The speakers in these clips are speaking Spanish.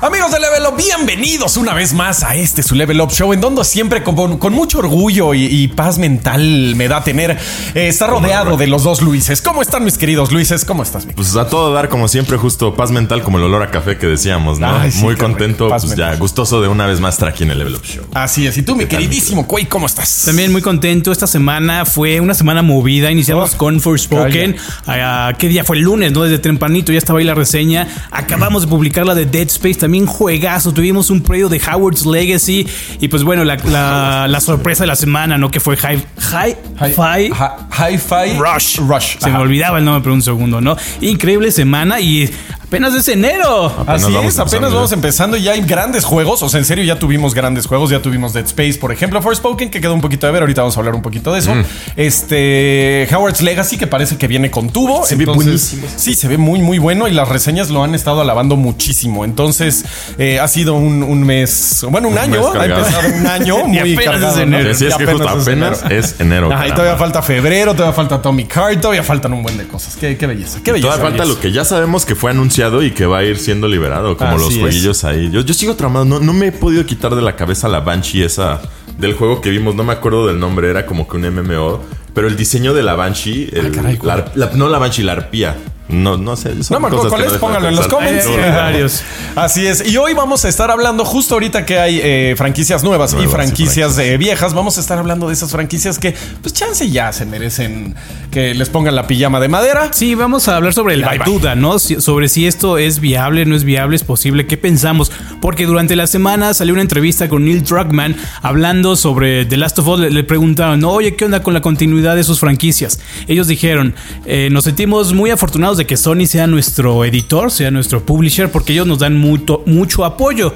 Amigos de Level Up, bienvenidos una vez más a este su Level Up Show, en donde siempre con, con mucho orgullo y, paz mental me da tener eh, estar rodeado de los dos Luises. ¿Cómo están mis queridos Luises? ¿Cómo estás? Pues a todo dar, como siempre, justo paz mental como el olor a café que decíamos, ¿no? Muy contento, pues ya gustoso de una vez más estar aquí en el Level Up Show. Así es. Y tú, mi queridísimo Quay, ¿cómo estás? También muy contento. Esta semana fue una semana movida. Iniciamos oh, con Forspoken. Ah, ¿Qué día fue? El lunes, ¿no? Desde tempranito ya estaba ahí la reseña. Acabamos de publicar la de Dead Space también juegazo. Tuvimos un predio de Howard's Legacy. Y pues bueno, la, sorpresa de la semana, ¿no? Que fue High Hi Fi. Hi-Fi Rush. Rush. Se me olvidaba el nombre por un segundo, ¿no? Increíble semana y Apenas es enero. Así es, apenas vamos empezando y ya hay grandes juegos. O sea, en serio, ya tuvimos grandes juegos. Ya tuvimos Dead Space, por ejemplo. Forspoken, que quedó un poquito de ver. Ahorita vamos a hablar un poquito de eso. Mm. Este. Howard's Legacy, que parece que viene con tubo. Se ve buenísimo. Sí, se ve muy, muy bueno. Y las reseñas lo han estado alabando muchísimo. Entonces, eh, ha sido un, mes. Bueno, un, año. Ha empezado un año muy cargado. Es enero. Sí, es que justo apenas es enero. y todavía falta febrero, todavía falta Tommy Card, todavía faltan un buen de cosas. Qué, belleza. Qué belleza. Todavía falta lo que ya sabemos que fue anunciado y que va a ir siendo liberado, como los jueguillos ahí. Yo, yo sigo tramado, no, no me he podido quitar de la cabeza la Banshee esa del juego que vimos, no me acuerdo del nombre, era como que un MMO, pero el diseño de la Banshee, ah, no la Banshee, la arpía. No, no sé. No me acuerdo cuál es, pónganlo en los comentarios. Así es. Y hoy vamos a estar hablando, justo ahorita que hay eh, franquicias nuevas, y franquicias, viejas, vamos a estar hablando de esas franquicias que, pues chance ya se merecen que les pongan la pijama de madera. Sí, vamos a hablar sobre la duda, ¿no? sobre si esto es viable, no es viable, es posible, qué pensamos. Porque durante la semana salió una entrevista con Neil Druckmann hablando sobre The Last of Us. Le, preguntaron, oye, ¿qué onda con la continuidad de sus franquicias? Ellos dijeron, eh, nos sentimos muy afortunados de que Sony sea nuestro editor, sea nuestro publisher, porque ellos nos dan mucho, mucho apoyo.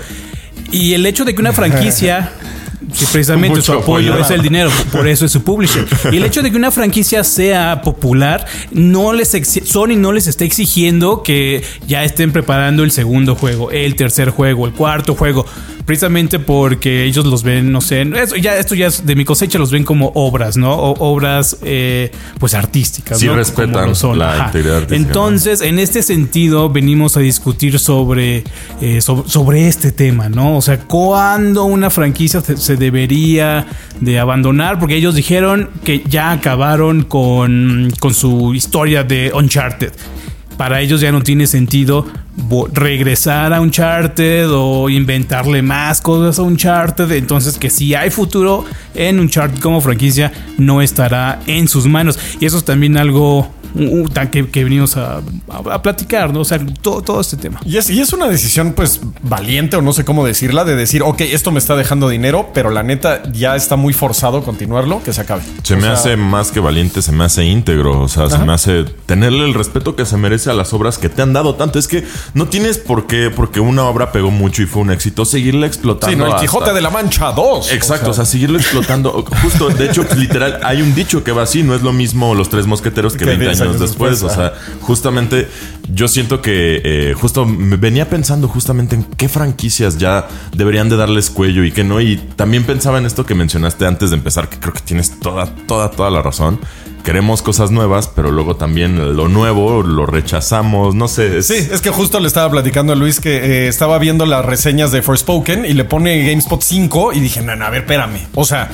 Y el hecho de que una franquicia que precisamente su apoyo, es el dinero, por eso es su publisher. Y el hecho de que una franquicia sea popular, no les Sony no les está exigiendo que ya estén preparando el segundo juego, el tercer juego, el cuarto juego precisamente porque ellos los ven, no sé, ya, esto ya es de mi cosecha, los ven como obras, ¿no? obras, eh, pues artísticas. Sí, respetan la integridad artística. Entonces, en este sentido, venimos a discutir sobre, eh, sobre, este tema, ¿no? O sea, ¿cuándo una franquicia se, debería de abandonar? Porque ellos dijeron que ya acabaron con, con su historia de Uncharted para ellos ya no tiene sentido regresar a Uncharted o inventarle más cosas a Uncharted. Entonces, que si hay futuro en Uncharted como franquicia, no estará en sus manos. Y eso es también algo que, que venimos a, platicar, ¿no? O sea, todo, todo este tema. Y es, y es una decisión, pues, valiente o no sé cómo decirla, de decir, ok, esto me está dejando dinero, pero la neta ya está muy forzado continuarlo, que se acabe. Se me hace más que valiente, se me hace íntegro, o sea, se me hace tenerle el respeto que se merece a las obras que te han dado tanto. Es que no tienes por qué, porque una obra pegó mucho y fue un éxito, seguirla explotando. Sí, no, el Quijote de la Mancha 2. Exacto, o sea, seguirlo explotando. Justo, de hecho, literal, hay un dicho que va así, no es lo mismo los tres mosqueteros que 20 años después. o sea, justamente yo siento que eh, justo me venía pensando justamente en qué franquicias ya deberían de darles cuello y qué no. Y también pensaba en esto que mencionaste antes de empezar, que creo que tienes toda, toda, toda la razón. Queremos cosas nuevas, pero luego también lo nuevo lo rechazamos, no sé. Sí, es que justo le estaba platicando a Luis que eh, estaba viendo las reseñas de Forspoken y le pone GameSpot 5 y dije, no, no, a ver, espérame. O sea,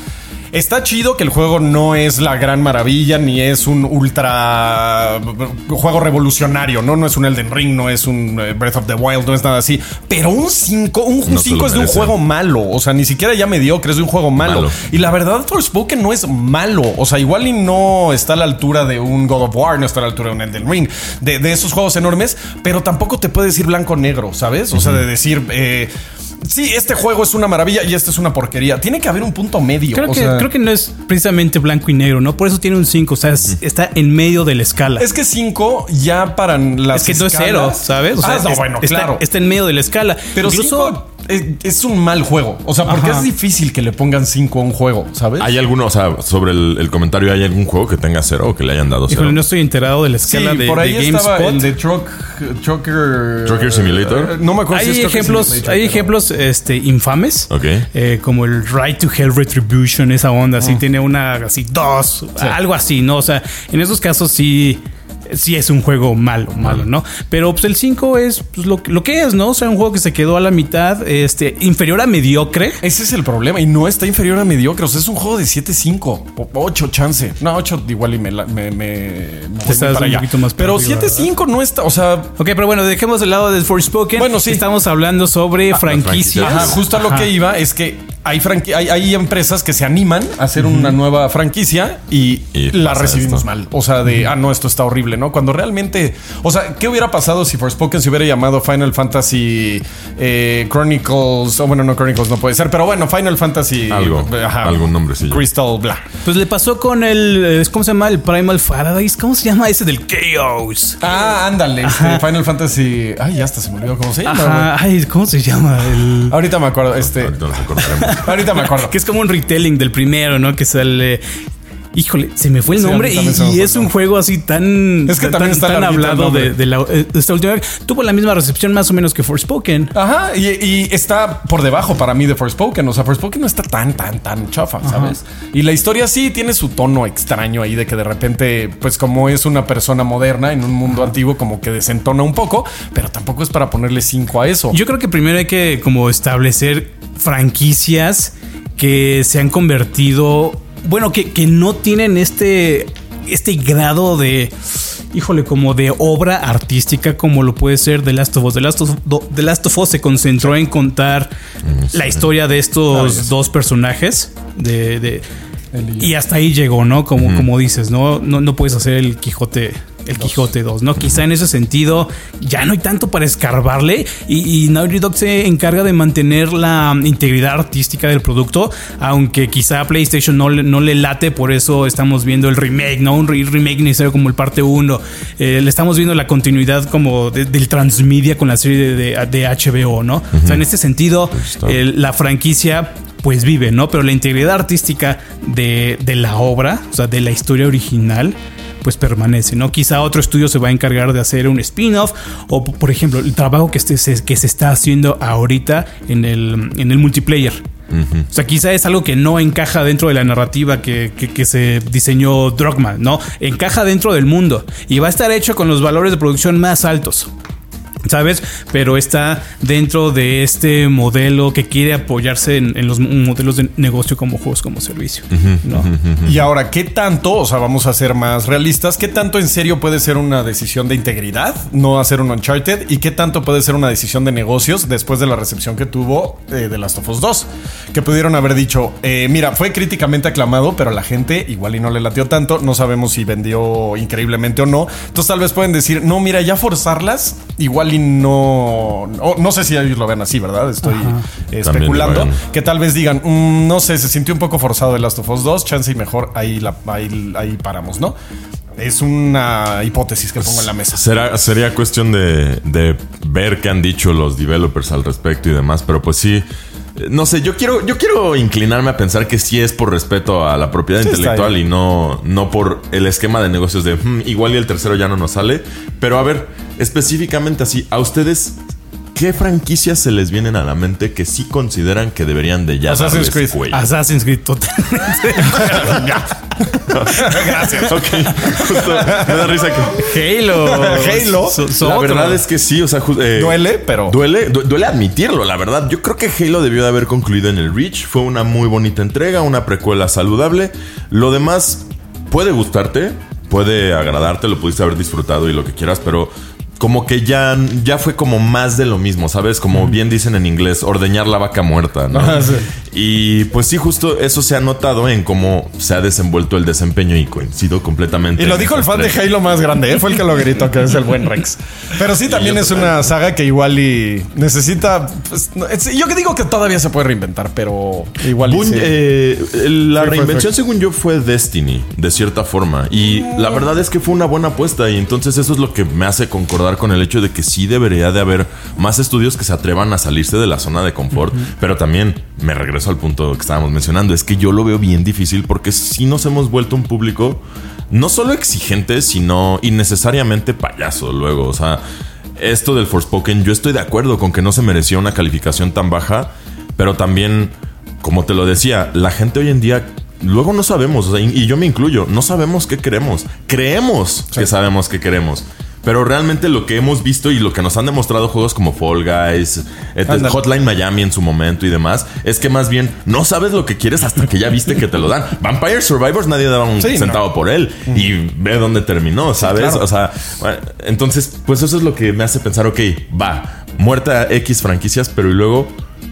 Está chido que el juego no es la gran maravilla ni es un ultra juego revolucionario, ¿no? No es un Elden Ring, no es un eh, Breath of the Wild, no es nada así. Pero un 5, un 5 es de un juego malo. O sea, ni siquiera ya mediocre, es de un juego malo. Y la verdad, Forspoken no es malo. O sea, igual y no está a la altura de un God of War, no está a la altura de un Elden Ring, de, esos juegos enormes, pero tampoco te puede decir blanco-negro, ¿sabes? O sea, de decir. Eh, sí, este juego es una maravilla y este es una porquería. Tiene que haber un punto medio. Creo, que, creo que no es precisamente blanco y negro, ¿no? Por eso tiene un 5. O sea, está en medio de la escala. Es que 5 ya para las. Es que no es cero, ¿sabes? O sea, ah, bueno, está, claro. Está en medio de la escala. Pero Incluso es, un mal juego. O sea, porque es difícil que le pongan 5 a un juego, ¿sabes? ¿Hay alguno, o sea, sobre el, comentario, ¿hay algún juego que tenga cero o que le hayan dado cero? no estoy enterado de la escala de, por ahí de GameSpot. Estaba el de Truck, Trucker... Trucker Simulator. Eh, no me acuerdo hay si es ejemplos, Hay ejemplos este, infames. Ok. Eh, como el Right to Hell Retribution, esa onda. Así tiene una, así dos, algo así, ¿no? O sea, en esos casos sí sí es un juego malo, malo, ¿no? Pero pues el 5 es pues, lo, lo, que es, ¿no? O sea, un juego que se quedó a la mitad, este, inferior a mediocre. Ese es el problema. Y no está inferior a mediocre. O sea, es un juego de 7-5. 8 chance. No, 8 igual y me... me, me, estás un poquito más Pero 7-5 no está... O sea... Ok, pero bueno, dejemos el lado de Forspoken. Bueno, sí. Estamos hablando sobre franquicias. Ajá, justo a lo que iba es que hay, hay, hay, empresas que se animan a hacer una nueva franquicia y, la recibimos mal. O sea, de, ah, no, esto está horrible, ¿no? Cuando realmente, o sea, ¿qué hubiera pasado si Forspoken se hubiera llamado Final Fantasy eh, Chronicles? O bueno, no Chronicles no puede ser, pero bueno, Final Fantasy. Algo. Ajá, algún nombre, sí. Crystal, bla. Pues le pasó con el, eh, ¿cómo se llama? El Primal Paradise. ¿Cómo se llama ese del Chaos? Ah, ándale. Este, Final Fantasy. Ay, ya hasta se me olvidó cómo se llama. Ay, ¿cómo se llama? El... Ahorita me acuerdo. Este. Ahorita nos Ahorita me acuerdo. que es como un retelling del primero, ¿no? Que sale. Híjole, se me fue el nombre y, es un juego así tan. Es que también está tan hablado de, la, eh, esta última. Tuvo la misma recepción más o menos que Forspoken. Ajá, y, está por debajo para mí de Forspoken. O sea, Forspoken no está tan, tan, tan chafa, ¿sabes? Y la historia sí tiene su tono extraño ahí de que de repente, pues como es una persona moderna en un mundo antiguo, como que desentona un poco, pero tampoco es para ponerle cinco a eso. Yo creo que primero hay que como establecer franquicias que se han convertido, bueno, que, que no tienen este, este grado de, híjole, como de obra artística como lo puede ser The Last of Us. The Last of, The Last of Us se concentró en contar mm, la historia de estos dos personajes, de, de y hasta ahí llegó, ¿no? Como, como dices, ¿no? ¿no? No puedes hacer el Quijote el Quijote 2, ¿no? Quizá en ese sentido ya no hay tanto para escarbarle y, y Naughty Dog se encarga de mantener la integridad artística del producto, aunque quizá a PlayStation no, no le late, por eso estamos viendo el remake, ¿no? Un remake necesario como el parte 1. Eh, le estamos viendo la continuidad como del transmedia con la serie de, HBO, ¿no? O sea, en este sentido, la franquicia pues vive, ¿no? Pero la integridad artística de, de, la obra, o sea, de la historia original, pues permanece, ¿no? Quizá otro estudio se va a encargar de hacer un spin-off o, por ejemplo, el trabajo que, este, que se está haciendo ahorita en el, en el multiplayer. O sea, quizá es algo que no encaja dentro de la narrativa que, que, se diseñó Drogman, ¿no? Encaja dentro del mundo y va a estar hecho con los valores de producción más altos. ¿Sabes? Pero está dentro de este modelo que quiere apoyarse en, los modelos de negocio como juegos como servicio. Y ahora, ¿qué tanto, o sea, vamos a ser más realistas, qué tanto en serio puede ser una decisión de integridad, no hacer un Uncharted, y qué tanto puede ser una decisión de negocios después de la recepción que tuvo eh, de Last of Us 2? Que pudieron haber dicho, eh, mira, fue críticamente aclamado, pero la gente igual y no le latió tanto, no sabemos si vendió increíblemente o no. Entonces tal vez pueden decir, no, mira, ya forzarlas, igual y no. no sé si ellos lo ven así, ¿verdad? Estoy especulando. Que tal vez digan, mm, no sé, se sintió un poco forzado el Last of Us 2, chance y mejor ahí, la, ahí, paramos, ¿no? Es una hipótesis que pongo en la mesa. Será, sería cuestión de, de, ver qué han dicho los developers al respecto y demás, pero pues sí. No sé, yo quiero, yo quiero inclinarme a pensar que sí es por respeto a la propiedad intelectual y no, no por el esquema de negocios de hmm, igual y el tercero ya no nos sale. Pero a ver, específicamente así, ¿a ustedes ¿Qué franquicias se les vienen a la mente que sí consideran que deberían de ya Assassin's Creed. Assassin's Creed, totalmente. Gracias. Ok. me da risa que. Halo. Halo. la verdad es que sí, o sea. Eh, duele, pero. Duele, duele admitirlo, la verdad. Yo creo que Halo debió de haber concluido en el Reach. Fue una muy bonita entrega, una precuela saludable. Lo demás puede gustarte, puede agradarte, lo pudiste haber disfrutado y lo que quieras, pero como que ya, ya fue como más de lo mismo, ¿sabes? Como bien dicen en inglés, ordeñar la vaca muerta, ¿no? Y pues sí, justo eso se ha notado en cómo se ha desenvuelto el desempeño y coincido completamente. Y lo dijo el fan de Halo más grande, ¿eh? fue el que lo gritó, que es el buen Rex. Pero sí, también es una saga que igual y necesita... Pues, yo que digo que todavía se puede reinventar, pero igual... y eh, la reinvención, según yo, fue Destiny, de cierta forma. Y la verdad es que fue una buena apuesta y entonces eso es lo que me hace concordar con el hecho de que sí debería de haber más estudios que se atrevan a salirse de la zona de confort, pero también me regreso al punto que estábamos mencionando, es que yo lo veo bien difícil porque si nos hemos vuelto un público no solo exigente, sino innecesariamente payaso luego, o sea, esto del Forspoken, yo estoy de acuerdo con que no se merecía una calificación tan baja, pero también, como te lo decía, la gente hoy en día luego no sabemos, o sea, y, y yo me incluyo, no sabemos qué queremos. Creemos que sabemos qué queremos. Pero realmente lo que hemos visto y lo que nos han demostrado juegos como Fall Guys, eh. Hotline Miami en su momento y demás, es que más bien no sabes lo que quieres hasta que ya viste que te lo dan. Vampire Survivors nadie daba un Sí, centavo por él y ve dónde terminó, ¿sabes? claro. O sea, bueno, entonces, pues eso es lo que me hace pensar, ok, va, muerta X franquicias, pero y luego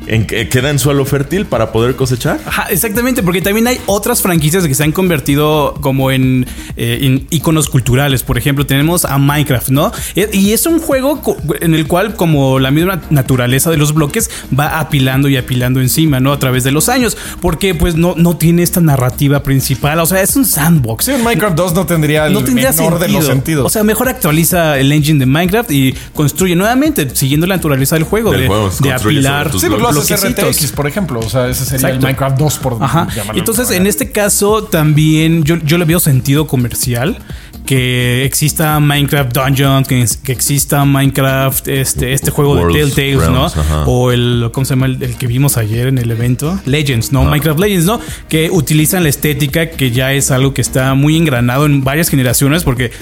en, que- queda en suelo fértil para poder cosechar. Ajá, exactamente, porque también hay otras franquicias que se han convertido como en, eh, en iconos culturales. Por ejemplo, tenemos a Minecraft, ¿no? E- Y es un juego en el cual, como la misma naturaleza de los bloques, va apilando y apilando encima, ¿no? A través de los años. Porque, pues, no, no tiene esta narrativa principal. O sea, es un sandbox. Sí, un Minecraft 2 no tendría el No tendría menor de los sentido. sentidos. O sea, mejor actualiza el engine de Minecraft y construye nuevamente, siguiendo la naturaleza del juego, Del de, juego, de apilar. sí, pero lo bloquecitos. RTX, por ejemplo. O sea, ese sería Exacto. el Minecraft 2 por Ajá. llamarlo Entonces, en este caso, también yo, yo le veo sentido comercial. Que exista Minecraft Dungeons, que, que exista Minecraft, este, este juego Worlds, de Telltales, Realms, ¿no? ajá. O el, ¿cómo se llama? El, el que vimos ayer en el evento. Legends, ¿no? Minecraft Legends, ¿no? Que utilizan la estética que ya es algo que está muy engranado en varias generaciones porque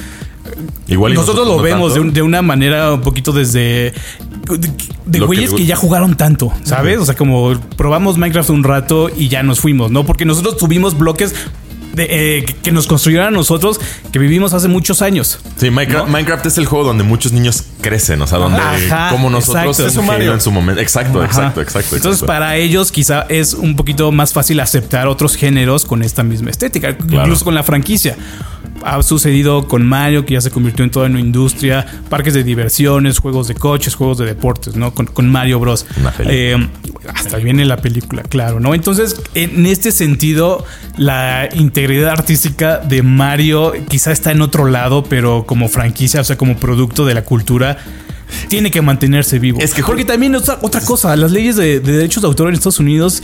Igual y nosotros lo no vemos de, tanto. un- de una manera un poquito desde. De, Lo güeyes que- que, ya jugaron tanto, ¿sabes? O sea, como probamos Minecraft un rato y ya nos fuimos, ¿no? Porque nosotros tuvimos bloques de, eh, que- nos construyeron a nosotros que vivimos hace muchos años. Sí, Minecraft, Minecraft es el juego donde muchos niños crecen, o sea, donde Ajá, como nosotros exacto. Es un genio Mario. en su momento. Exacto, Ajá. exacto, exacto. Entonces, exacto. para ellos quizá es un poquito más fácil aceptar otros géneros con esta misma estética, incluso con la franquicia. Ha sucedido con Mario, que ya se convirtió en toda una industria, parques de diversiones, juegos de coches, juegos de deportes, ¿no? Con, con Mario Bros. Eh, hasta ahí viene la película, claro, ¿no? Entonces, en este sentido, la integridad artística de Mario quizá está en otro lado, pero como franquicia, o sea, como producto de la cultura, tiene que mantenerse vivo. Es que- porque también otra, otra cosa, las leyes de, de derechos de autor en Estados Unidos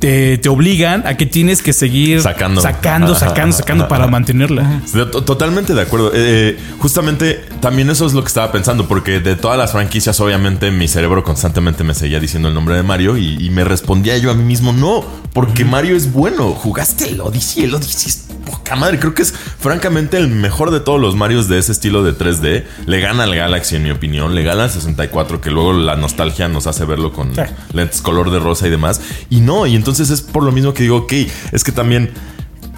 te, te obligan a que tienes que seguir Sacando. sacando, sacando, sacando para mantenerla. Totalmente de acuerdo. Eh, justamente también eso es lo que estaba pensando, porque de todas las franquicias, obviamente, mi cerebro constantemente me seguía diciendo el nombre de Mario y, y me respondía yo a mí mismo, no, porque Mario es bueno. Jugaste el Odyssey, el Odyssey es poca madre. Creo que es francamente el mejor de todos los Marios de ese estilo de 3D. Le gana al Galaxy, en mi opinión. Le gana al 64, que luego la nostalgia nos hace verlo con Sí. lentes color de rosa y demás. Y no, y entonces es por lo mismo que digo, ok, es que también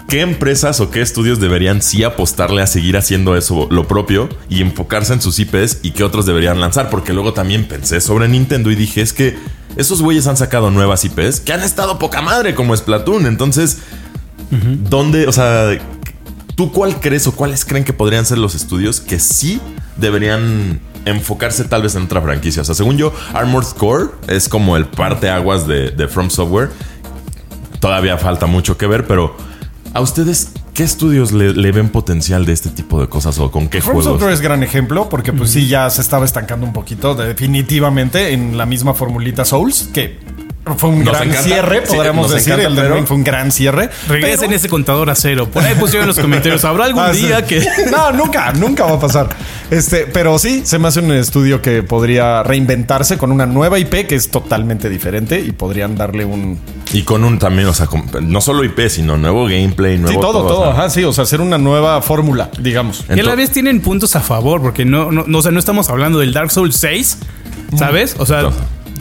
¿Qué empresas o qué estudios deberían sí apostarle a seguir haciendo eso lo propio y enfocarse en sus IPs y qué otros deberían lanzar? Porque luego también pensé sobre Nintendo y dije, es que esos güeyes han sacado nuevas IPs que han estado poca madre como Splatoon. Entonces, ¿dónde, o sea, tú cuál crees o cuáles creen que podrían ser los estudios que sí deberían enfocarse tal vez en otra franquicia? O sea, según yo, Armored Core es como el parteaguas de, de From Software todavía falta mucho que ver, pero ¿a ustedes qué estudios le, le ven potencial de este tipo de cosas o con qué From juegos? Software es gran ejemplo porque pues sí ya se estaba estancando un poquito definitivamente en la misma formulita Souls que fue un Nos gran encanta. cierre, podríamos decir. encanta, el de pero- Rain fue un gran cierre. Regresen pero- ese contador a cero. Por ahí pusieron en los comentarios. ¿Habrá algún Ah, sí. día que.? No, nunca, nunca va a pasar. Este, pero sí, se me hace un estudio que podría reinventarse con una nueva IP que es totalmente diferente y podrían darle un. Y con un también, o sea, con- no solo IP, sino nuevo gameplay, nuevo Sí, todo, todo. o sea. Ajá, sí, o sea, hacer una nueva fórmula, digamos. Y a la vez tienen puntos a favor, porque no, no, no, o sea, no estamos hablando del Dark Souls 6, ¿sabes? O sea,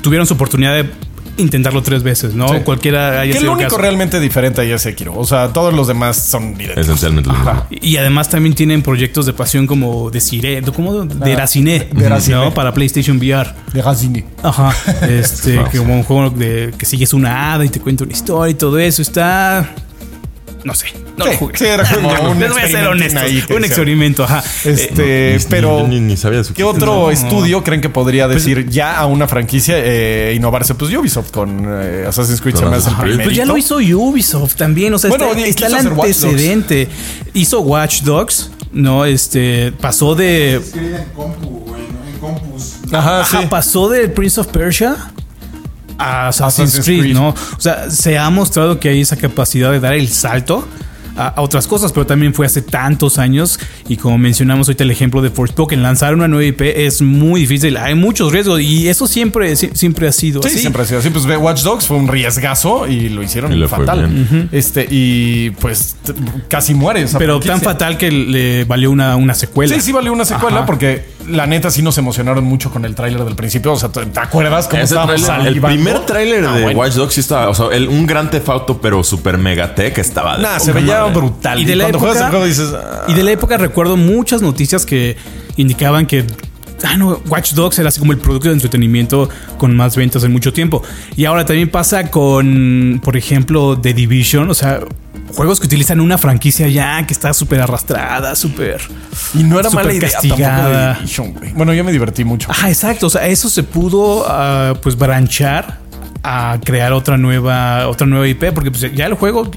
tuvieron su oportunidad de intentarlo tres veces, ¿no? Sí. Cualquiera haya Que sido lo el único caso. realmente diferente ahí es Sekiro. O sea, todos los demás son idénticos. Esencialmente lo mismo. Y además también tienen proyectos de pasión como de Cire, ¿cómo? De Raciné, de Raciné. ¿no? Para PlayStation VR. De Gazini. Ajá. Este, como un juego de que sigues una hada y te cuenta una historia y todo eso. Está. No sé. No Sí, lo jugué. sí, era como un Les voy a ser honestos. ahí que un experimento, ajá. Este, Ni- ni- pero. ni, ni sabía de su ¿Qué otro No. estudio creen que podría Pues, decir ya a una franquicia eh, innovarse? Pues Ubisoft con eh, Assassin's Creed se me hace el Assassin's Creed. primerito. Pues ya lo hizo Ubisoft también, o sea, Bueno, está, el Watch antecedente. Hizo Watch Dogs, ¿no? Este, pasó de... En compu, güey, ¿no? en compus. Ajá, Ajá, sí. pasó del Prince of Persia a Assassin's, Assassin's Creed, Creed. ¿no? O sea, se ha mostrado que hay esa capacidad de dar el salto a, a otras cosas, pero también fue hace tantos años y como mencionamos ahorita el ejemplo de Forspoken, lanzar una nueva IP es muy difícil, hay muchos riesgos y eso siempre, sie- siempre ha sido Sí, así. siempre ha sido así. Pues ve, Watch Dogs fue un riesgazo y lo hicieron Y fue fatal. Este, y pues casi muere. esa Pero franquicia. tan fatal que le valió una, una secuela. Sí, sí valió una secuela Ajá. porque la neta sí nos emocionaron mucho con el tráiler del principio. O sea, ¿te acuerdas cómo Ese estábamos tráiler- el primer tráiler Ah, de bueno. Watch Dogs sí estaba, o sea, el- un gran tefauto, pero super megatech estaba. de Nah, se veía madre. brutal. Y de la cuando época, juegas el juego dices... ah, y de la época recuerdo muchas noticias que indicaban que ah, no, Watch Dogs era así como el producto de entretenimiento con más ventas en mucho tiempo. Y ahora también pasa con, por ejemplo, The Division, o sea, juegos que utilizan una franquicia ya que está súper arrastrada, súper... Y no era mala idea castigada. tampoco de Division, güey. Bueno, yo me divertí mucho. Ajá, exacto. O sea, eso se pudo ah, pues branchar a crear otra nueva, otra nueva IP, porque pues, ya el juego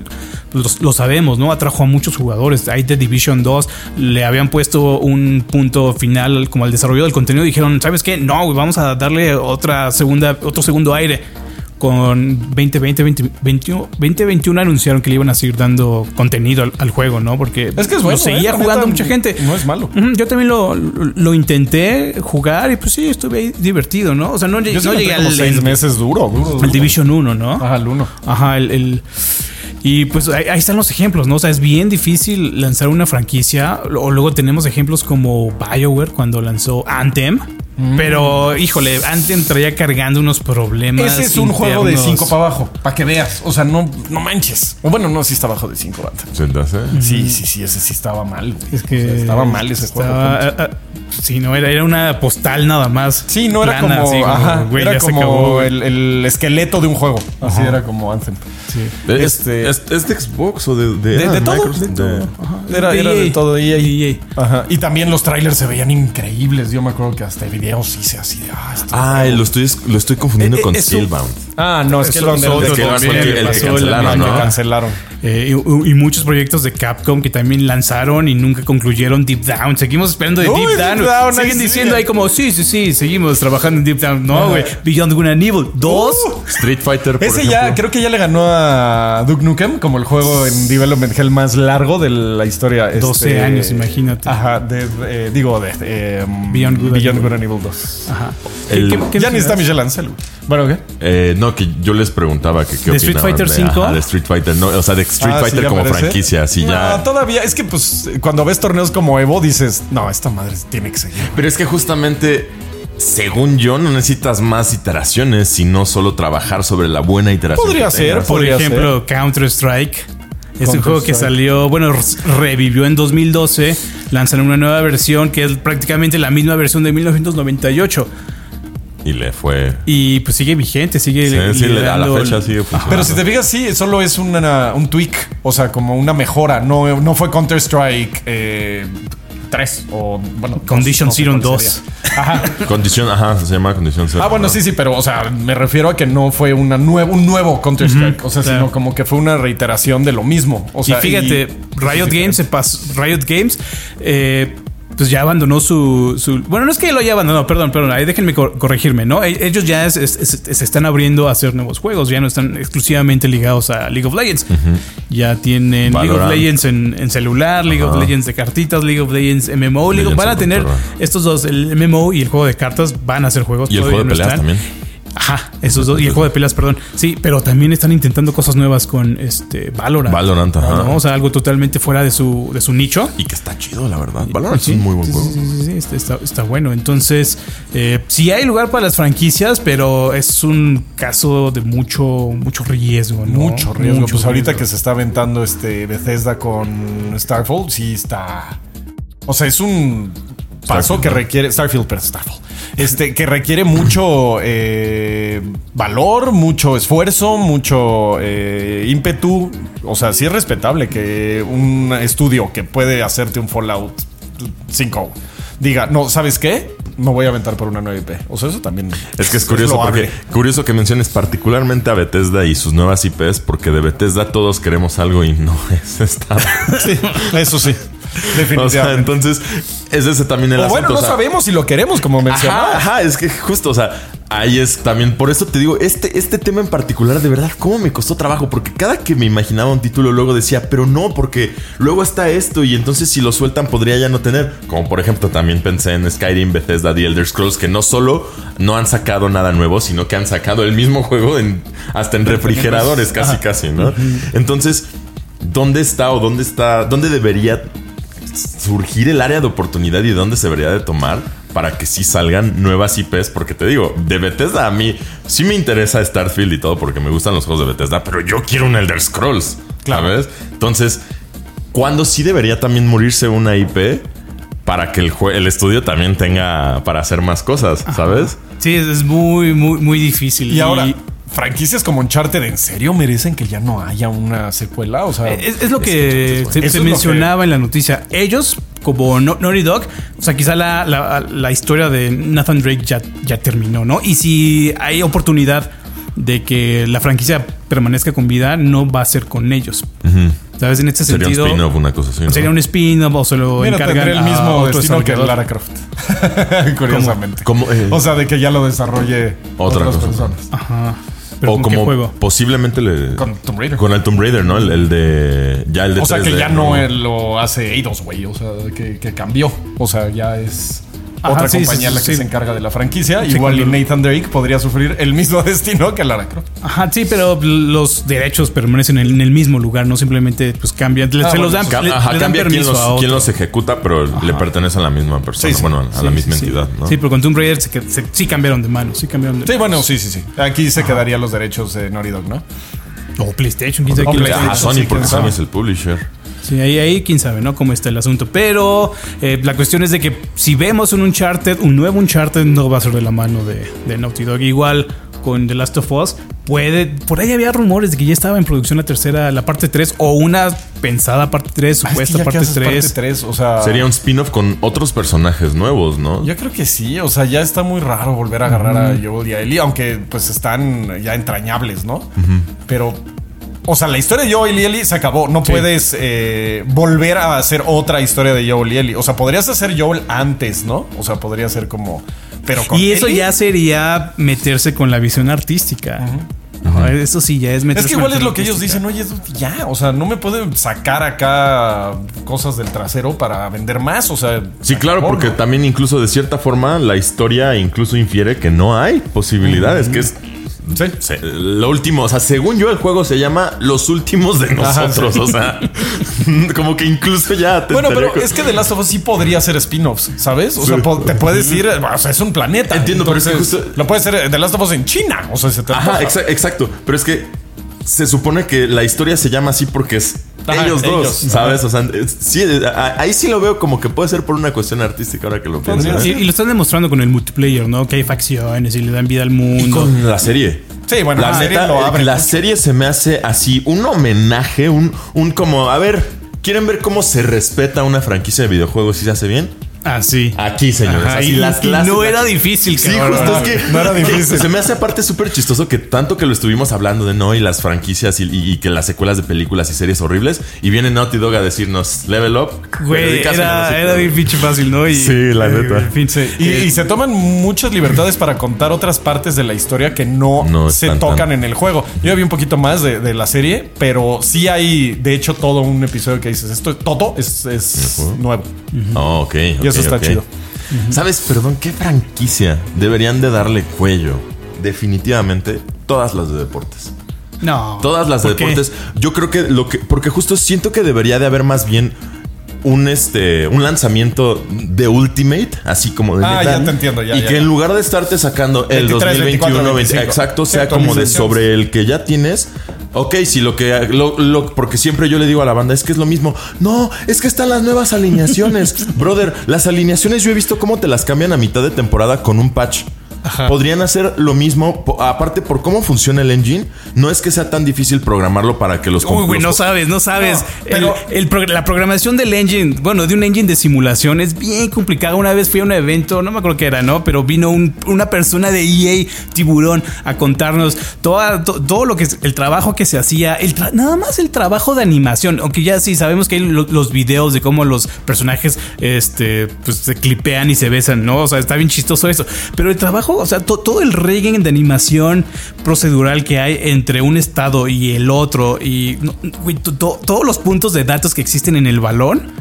pues, lo, sabemos, ¿no? Atrajo a muchos jugadores. Ahí The Division 2 le habían puesto un punto final como al desarrollo del contenido. Dijeron, ¿sabes qué? No, vamos a darle otra segunda, otro segundo aire. Con 2020, 2021, 2021 anunciaron que le iban a seguir dando contenido al, al juego, ¿no? Porque Es que es bueno, lo seguía ¿eh? Jugando mucha gente. no es malo. Yo también lo, lo intenté jugar y pues sí, estuve ahí divertido, ¿no? O sea, no, Yo no llegué como al seis el- meses duro, duro, duro. al Division 1, ¿no? Ajá, el uno. Ajá, el, el- y pues ahí, ahí están los ejemplos, ¿no? O sea, es bien difícil lanzar una franquicia. O luego tenemos ejemplos como BioWare cuando lanzó Anthem. Mm. Pero, híjole, Anthem traía cargando unos problemas. Ese es un juego de internos. 5 para abajo, para que veas. O sea, no, no manches. O bueno, no, sí está abajo de 5 banda. Sí, Sí, sí, sí, ese sí estaba mal. güey. Es que O sea, estaba mal ese juego. estaba- punto. ah, ah, sí, no, era, era una postal nada más. Sí, no era plana, como, así ajá, güey, era ya se como acabó, güey. el, el esqueleto de un juego. Así era como Anthem. ¿Es, Este- es, es de Xbox o de, de, De, ah, de todo, Microsoft? de todo. De- Ajá. Era, De era de EA. todo EA. De EA. Ajá. Y también los trailers se veían increíbles. Yo me acuerdo que hasta videos hice así de. Ah, esto- Ah, lo estoy, lo estoy confundiendo Eh, eh, con eso- Skillbound. Ah, no, es que el del- año, que ¿no? cancelaron. Eh, y, y muchos proyectos de Capcom que también lanzaron y nunca concluyeron Deep Down. Seguimos esperando de Uy, Deep Deep Down. Down, Siguen sí. diciendo ahí como, sí, sí, sí, seguimos trabajando en Deep Down. No, güey. Beyond Good and Evil 2. Street Fighter, por Ese ejemplo. ya, creo que ya le ganó a Duke Nukem como el juego en Development Hell más largo de la historia. 12 años, imagínate. Ajá, de, eh, digo, de eh, Beyond. Good and Evil 2. Ajá. El- ¿Qué- qué- ya ni está? Michelle Ancel. Bueno, ¿qué? Eh, no, que yo les preguntaba que qué ¿De Street Fighter de, 5? ajá, de Street Fighter, no, o sea, de Street Ah, sí, Fighter como parece. franquicia, así No, ya. todavía. Es que, pues, cuando ves torneos como Evo, dices, no, esta madre tiene que seguir. Pero es que justamente, según yo, no necesitas más iteraciones, sino solo trabajar sobre la buena iteración. Podría ser. Por ejemplo, Counter-Strike. Es un juego que salió, bueno, revivió en 2012. Lanzan una nueva versión que es prácticamente la misma versión de 1998. Y le fue. Y pues sigue vigente, sigue Sí, sí, le- a la liderando fecha sigue funcionando. Pero si te fijas, sí, solo es una- un tweak, o sea, como una mejora. No, no fue Counter-Strike eh, 3 o, bueno, Condition no sé Zero 2. sería. Ajá. Condición, ajá, se llama condición cero. Ah, bueno, ¿no? sí, sí, pero, o sea, me refiero a que no fue una nueva, un nuevo Counter-Strike, o sea, claro. sino como que fue una reiteración de lo mismo. O sea, y fíjate, Riot Games se pasó, Riot Games eh, pues ya abandonó su, su- Bueno, no es que lo haya abandonado, perdón, perdón, ahí déjenme cor- corregirme, ¿no? E- Ellos ya es- es- es- se están abriendo a hacer nuevos juegos, ya no están exclusivamente ligados a League of Legends. Ya tienen League of Legends en, en celular, League of. Legends de cartitas, League of Legends MMO. League van a tener estos dos, el MMO y el juego de cartas, van a ser juegos. Y el juego de no peleas están. también. Ajá, esos dos. Y el juego de peleas, perdón. Sí, pero también están intentando cosas nuevas con este Valorant. Valorant, ajá. ¿no? O sea, algo totalmente fuera de su, de su nicho. Y que está chido, la verdad. Valorant Sí, es un muy buen sí, juego. Sí, sí, sí, está, está- está bueno. Entonces, eh, sí hay lugar para las franquicias, pero es un caso de mucho, mucho riesgo. ¿no? Mucho riesgo. Mucho pues ahorita riesgo. que se está aventando este Bethesda con Starfield, sí está. O sea, es un paso Starfield, que requiere. Starfield, pero Starfield. Este, que requiere mucho eh, valor, mucho esfuerzo, mucho eh, ímpetu. O sea, sí es respetable que un estudio que puede hacerte un Fallout 5 diga, no, ¿sabes qué? Me voy a aventar por una nueva IP. O sea, eso también. Es que es curioso loable. porque curioso que menciones particularmente a Bethesda y sus nuevas IPs, porque de Bethesda todos queremos algo y no es esta. Sí, eso sí. O Definitivamente. sea, entonces, es ese también el o asunto. bueno, no o sea, sabemos si lo queremos, como mencionaba. Ajá, ajá, es que justo, o sea, ahí es también, por eso te digo, este, este tema en particular, de verdad, cómo me costó trabajo, porque cada que me imaginaba un título, luego decía, pero no, porque luego está esto, y entonces si lo sueltan podría ya no tener, como por ejemplo también pensé en Skyrim, Bethesda, The Elder Scrolls, que no solo no han sacado nada nuevo, sino que han sacado el mismo juego en, hasta en refrigeradores, casi, casi, ¿no? Entonces, ¿dónde está o dónde está, dónde debería surgir el área de oportunidad y de dónde se debería de tomar para que sí salgan nuevas IPs. Porque te digo, de Bethesda a mí sí me interesa Starfield y todo porque me gustan los juegos de Bethesda, pero yo quiero un Elder Scrolls, ¿sabes? Entonces, ¿cuándo sí debería también morirse una IP para que el, el estudio también tenga para hacer más cosas, ¿sabes? Sí, es es muy, muy, muy difícil. Y ahora, franquicias como Uncharted, ¿en serio merecen que ya no haya una secuela? O sea, Es, es lo que se, que- mencionaba en la noticia. Ellos, como No- Naughty Dog, o sea, quizá la, la- la historia de Nathan Drake ya, ya terminó, ¿no? Y si hay oportunidad de que la franquicia permanezca con vida, no va a ser con ellos. ¿Sabes? En este Sería un sentido. spin-off, una cosa así. ¿no? Sería un spin-off o se lo Mira, encargan tendría el a mismo otro destino que. Lara Croft. Curiosamente. ¿Cómo? Eh, O sea, de que ya lo desarrolle Otra otras cosa. personas. Ajá. Pero o ¿con qué como juego? posiblemente le... Con Tomb Raider. Con el Tomb Raider, ¿no? El, el de... Ya el de O sea, que 3D, ya no lo hace Eidos, güey. O sea, que, que cambió. O sea, ya es Ajá, otra sí, compañía sí, la que sí. se encarga de la franquicia. Sí, Igual y Nathan Drake podría sufrir el mismo destino que Lara Croft. Ajá, sí, pero los derechos permanecen en, el mismo lugar, no simplemente pues cambian. Le- Ah, se bueno, los dan, Cam- le- ajá, le dan cambia quién los, a otro. quién los ejecuta, pero le pertenece a la misma persona. Sí, sí. bueno, a la misma entidad, ¿no? Sí, pero con Tomb Raider se, se- sí cambiaron de mano, sí cambiaron de Sí, bueno, sí, sí, sí. Aquí se quedarían los derechos de Naughty Dog, ¿no? O PlayStation, O PlayStation. Ajá. Sony, sí, porque Sony es el publisher. Sí, ahí, ahí quién sabe, ¿no? Cómo está el asunto. Pero eh, la cuestión es de que si vemos un Uncharted, un nuevo Uncharted, no va a ser de la mano de, de Naughty Dog. Igual con The Last of Us, puede. Por ahí había rumores de que ya estaba en producción la tercera, la parte 3, o una pensada parte 3, Ah, supuesta que parte haces 3. parte 3, o sea... Sería un spin-off con otros personajes nuevos, ¿no? Yo creo que sí, o sea, ya está muy raro volver a agarrar a Joel y a Ellie, aunque pues están ya entrañables, ¿no? Pero, o sea, la historia de Joel y Ellie se acabó. No puedes eh, volver a hacer otra historia de Joel y Ellie. O sea, podrías hacer Joel antes, ¿no? O sea, podría ser como... Pero con Y eso Ellie- ya sería meterse con la visión artística. No, Eso sí, ya es meterse Es que igual es lo que ellos dicen, oye, ya, o sea, no me pueden sacar acá cosas del trasero para vender más, o sea... Sí, claro, acabó, porque ¿no? también incluso de cierta forma la historia incluso infiere que no hay posibilidades, que es Sí. se- lo último, o sea, según yo el juego se llama Los últimos de Ajá, nosotros, sí. o sea, como que incluso ya te Bueno, pero es que The Last of Us sí podría ser spin-offs, ¿sabes? O sea, te puedes ir, o sea, es un planeta. Entiendo, pero es que Entonces, justo- Lo puede ser The Last of Us en China, o sea, se te Ajá, exa- exacto, pero es que se supone que la historia se llama así porque es Ajá, ellos dos, ellos, ¿sabes? O sea, es- sí, ahí sí lo veo como que puede ser por una cuestión artística ahora que lo pienso. ¿eh? Y, y lo están demostrando con el multiplayer, ¿no? Que hay facciones y le dan vida al Y mundo. con la serie. Sí, bueno, la la serie neta, lo abre La mucho. serie se me hace así un homenaje, un, un como, a ver, ¿quieren ver cómo se respeta una franquicia de videojuegos y se hace bien? Ah, sí. Aquí, señores. Ajá, así y, las y las- no las- era difícil, Sí, cabrón. justo es que No era difícil. Se me hace aparte súper chistoso que tanto que lo estuvimos hablando de no y las franquicias y, y- y que las secuelas de películas y series horribles y viene Naughty Dog a decirnos level up. Güey, era, así, bien pinche fácil, ¿no? Y- Sí, la neta. En fin, Sí, y, se toman muchas libertades para contar otras partes de la historia que no, No se tocan tan- en el juego. Yo vi un poquito más de, de la serie, pero sí hay, de hecho, todo un episodio que dices, esto todo es, es nuevo. Oh, ok. Y eso está chido. ¿Sabes? Perdón, ¿qué franquicia deberían de darle cuello? Definitivamente todas las de deportes. No. Todas las de deportes. Yo creo que lo que. Porque justo siento que debería de haber más bien un este. un lanzamiento de Ultimate, así como de Ah, ya te entiendo, ya, Y ya, que ya. en lugar de estarte sacando el 23, 2021, 24, 20, 25, exacto, sea como de sobre el que ya tienes. Ok, si lo que. Lo, lo- porque siempre yo le digo a la banda, es que es lo mismo. No, es que están las nuevas alineaciones. Brother, las alineaciones yo he visto cómo te las cambian a mitad de temporada con un patch. Podrían hacer lo mismo. Aparte, por cómo funciona el engine, no es que sea tan difícil programarlo para que los Uy, güey, no sabes, no sabes. No, El- pero- el pro- la programación del engine, bueno, de un engine de simulación es bien complicada. Una vez fui a un evento, no me acuerdo qué era, ¿no? Pero vino un- una persona de EA Tiburón a contarnos toda- to- todo lo que es el trabajo que se hacía, el nada más el trabajo de animación. Aunque ya sí sabemos que hay lo- los videos de cómo los personajes este, pues, se clipean y se besan, ¿no? O sea, está bien chistoso eso. Pero el trabajo, o sea, to- todo el rigging de animación procedural que hay entre un estado y el otro y todos los puntos de datos que existen en el balón